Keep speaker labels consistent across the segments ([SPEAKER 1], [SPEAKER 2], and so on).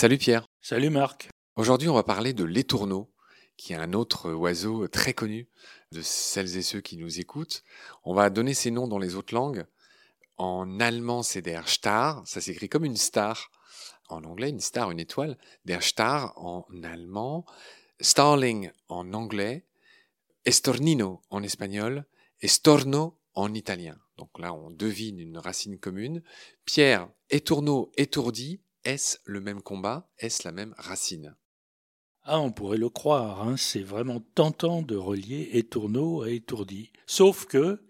[SPEAKER 1] Salut Pierre.
[SPEAKER 2] Salut Marc.
[SPEAKER 1] Aujourd'hui, on va parler de l'étourneau, qui est un autre oiseau très connu de celles et ceux qui nous écoutent. On va donner ses noms dans les autres langues. En allemand, c'est der Star, ça s'écrit comme une star. En anglais, une star, une étoile. Der Star en allemand. Starling en anglais. Estornino en espagnol. Estorno en italien. Donc là, on devine une racine commune. Pierre, étourneau, étourdi. Est-ce le même combat? Est-ce la même racine?
[SPEAKER 2] Ah, on pourrait le croire, hein. c'est vraiment tentant de relier étourneau à étourdi. Sauf que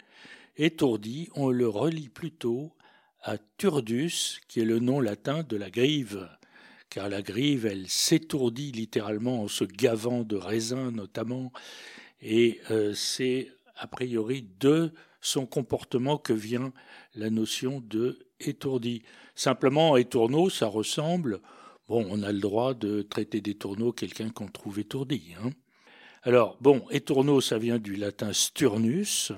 [SPEAKER 2] étourdi, on le relie plutôt à turdus, qui est le nom latin de la grive. Car la grive, elle s'étourdit littéralement en se gavant de raisin notamment, et euh, c'est a priori de son comportement que vient la notion de étourdi. Simplement, étourneau, ça ressemble Bon, on a le droit de traiter d'étourneau quelqu'un qu'on trouve étourdi. Hein. Alors, bon, étourneau, ça vient du latin sturnus.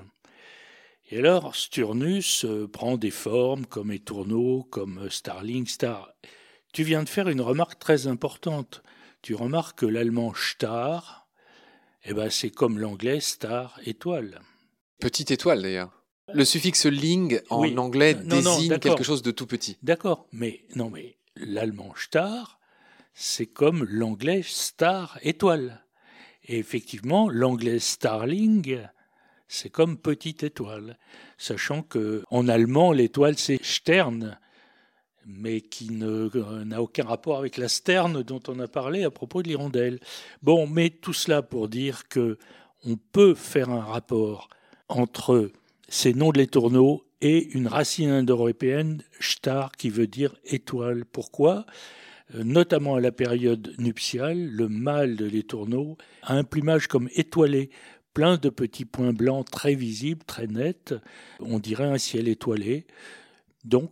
[SPEAKER 2] Et alors, sturnus euh, prend des formes comme étourneau, comme starling, star. Tu viens de faire une remarque très importante. Tu remarques que l'allemand star, eh ben, c'est comme l'anglais star, étoile.
[SPEAKER 1] Petite étoile d'ailleurs. Le suffixe ling en anglais désigne quelque chose de tout petit.
[SPEAKER 2] D'accord, mais non, mais l'allemand star, c'est comme l'anglais star étoile. Et effectivement, l'anglais starling, c'est comme petite étoile, sachant que en allemand l'étoile c'est Stern, mais qui n'a aucun rapport avec la sterne dont on a parlé à propos de l'hirondelle. Bon, mais tout cela pour dire que on peut faire un rapport entre ces noms de l'étourneau et une racine indo-européenne, star, qui veut dire étoile. Pourquoi? Euh, Notamment à la période nuptiale, le mâle de l'étourneau a un plumage comme étoilé, plein de petits points blancs très visibles, très nets. On dirait un ciel étoilé. Donc,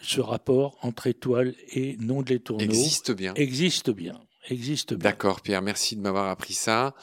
[SPEAKER 2] ce rapport entre étoile et nom de l'étourneau
[SPEAKER 1] existe bien.
[SPEAKER 2] Existe bien. Existe bien.
[SPEAKER 1] D'accord, Pierre, merci de m'avoir appris ça.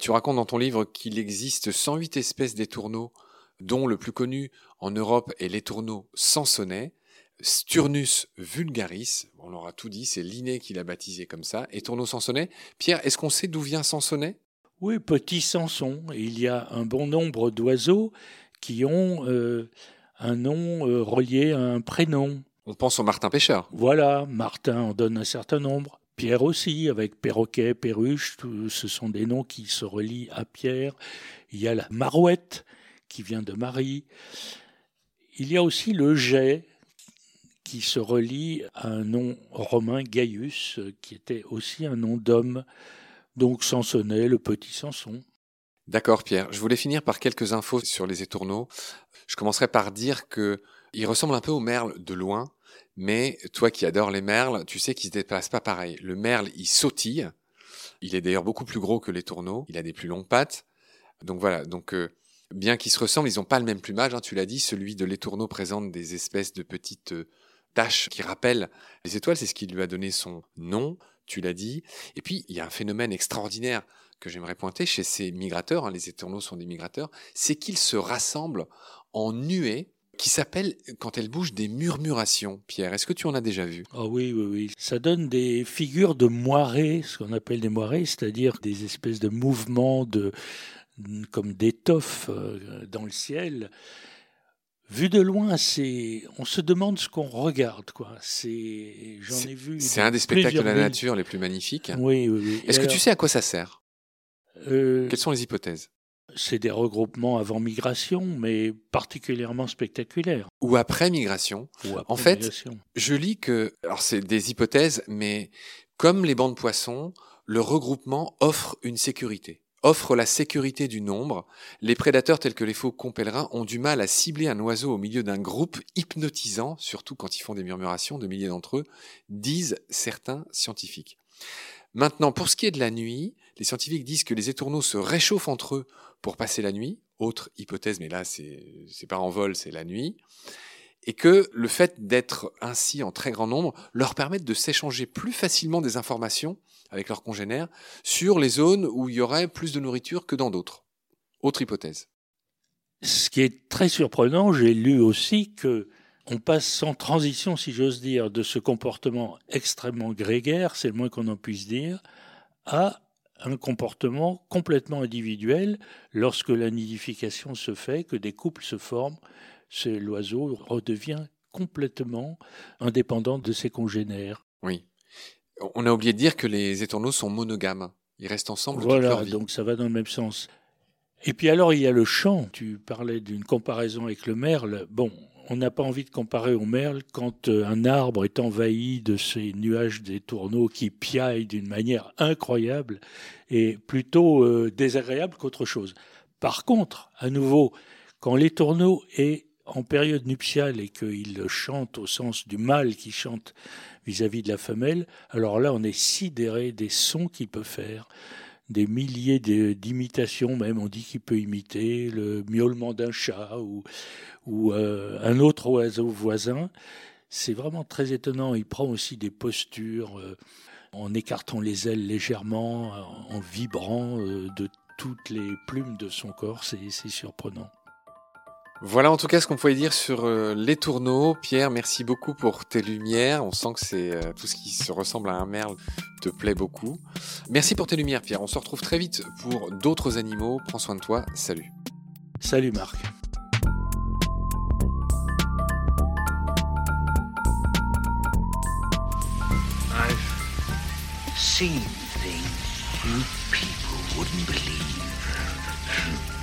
[SPEAKER 1] Tu racontes dans ton livre qu'il existe 108 espèces d'étourneaux dont le plus connu en Europe est l'étourneau sansonnet, Sturnus vulgaris, on l'aura tout dit, c'est Linné qui l'a baptisé comme ça, étourneau sansonnet. Pierre, est-ce qu'on sait d'où vient Sansonnet
[SPEAKER 2] Oui, petit Sanson. Il y a un bon nombre d'oiseaux qui ont euh, un nom euh, relié à un prénom.
[SPEAKER 1] On pense au Martin pêcheur.
[SPEAKER 2] Voilà, Martin en donne un certain nombre. Pierre aussi, avec perroquet, perruche, ce sont des noms qui se relient à Pierre. Il y a la marouette, qui vient de Marie. Il y a aussi le jet qui se relie à un nom romain, Gaius, qui était aussi un nom d'homme, donc Sansonnet, le petit Samson.
[SPEAKER 1] D'accord, Pierre. Je voulais finir par quelques infos sur les étourneaux. Je commencerai par dire que il ressemble un peu au merle de loin, mais toi qui adores les merles, tu sais qu'ils ne se déplacent pas pareil. Le merle, il sautille. Il est d'ailleurs beaucoup plus gros que l'étourneau. Il a des plus longues pattes. Donc voilà. Donc euh, bien qu'ils se ressemblent, ils n'ont pas le même plumage, hein, tu l'as dit, celui de l'étourneau présente des espèces de petites euh, taches qui rappellent les étoiles, c'est ce qui lui a donné son nom, tu l'as dit. Et puis, il y a un phénomène extraordinaire que j'aimerais pointer chez ces migrateurs, hein, les étourneaux sont des migrateurs, c'est qu'ils se rassemblent en nuées qui s'appellent, quand elles bougent, des murmurations. Pierre, est-ce que tu en as déjà vu?
[SPEAKER 2] Ah oui, oui, oui. Ça donne des figures de moirées, ce qu'on appelle des moirées, c'est-à-dire des espèces de mouvements de, comme d'étoffe euh, dans le ciel. Vu de loin, c'est, on se demande ce qu'on regarde, quoi. C'est, j'en ai vu.
[SPEAKER 1] C'est un des spectacles de la nature les plus magnifiques.
[SPEAKER 2] Oui, oui, oui.
[SPEAKER 1] Est-ce que tu sais à quoi ça sert? Euh, Quelles sont les hypothèses?
[SPEAKER 2] C'est des regroupements avant migration, mais particulièrement spectaculaires.
[SPEAKER 1] Ou après migration. Ou après en fait, je lis que, alors c'est des hypothèses, mais comme les bancs de poissons, le regroupement offre une sécurité offre la sécurité du nombre, les prédateurs tels que les faucons pèlerins ont du mal à cibler un oiseau au milieu d'un groupe hypnotisant, surtout quand ils font des murmurations de milliers d'entre eux, disent certains scientifiques. Maintenant, pour ce qui est de la nuit, les scientifiques disent que les étourneaux se réchauffent entre eux pour passer la nuit. Autre hypothèse, mais là, c'est pas en vol, c'est la nuit. Et que le fait d'être ainsi en très grand nombre leur permet de s'échanger plus facilement des informations avec leurs congénères sur les zones où il y aurait plus de nourriture que dans d'autres. Autre hypothèse.
[SPEAKER 2] Ce qui est très surprenant, j'ai lu aussi que on passe sans transition, si j'ose dire, de ce comportement extrêmement grégaire, c'est le moins qu'on en puisse dire, à un comportement complètement individuel lorsque la nidification se fait, que des couples se forment, l'oiseau redevient complètement indépendant de ses congénères.
[SPEAKER 1] Oui. On a oublié de dire que les étourneaux sont monogames. Ils restent ensemble
[SPEAKER 2] voilà,
[SPEAKER 1] toute leur vie.
[SPEAKER 2] donc ça va dans le même sens. Et puis alors il y a le chant. Tu parlais d'une comparaison avec le merle. Bon, on n'a pas envie de comparer au merle quand euh, un arbre est envahi de ces nuages des tourneaux qui piaillent d'une manière incroyable et plutôt euh, désagréable qu'autre chose. Par contre, à nouveau, quand les tourneaux est en période nuptiale et qu'il chante au sens du mâle qui chante vis-à-vis -vis de la femelle, alors là on est sidéré des sons qu'il peut faire des milliers d'imitations même. On dit qu'il peut imiter le miaulement d'un chat ou, ou euh, un autre oiseau voisin. C'est vraiment très étonnant. Il prend aussi des postures euh, en écartant les ailes légèrement, en vibrant euh, de toutes les plumes de son corps. C'est surprenant.
[SPEAKER 1] Voilà en tout cas ce qu'on pouvait dire sur euh, les tourneaux. Pierre, merci beaucoup pour tes lumières. On sent que c'est euh, tout ce qui se ressemble à un merle te plaît beaucoup. Merci pour tes lumières, Pierre. On se retrouve très vite pour d'autres animaux. Prends soin de toi. Salut.
[SPEAKER 2] Salut Marc. I've seen things you people wouldn't believe.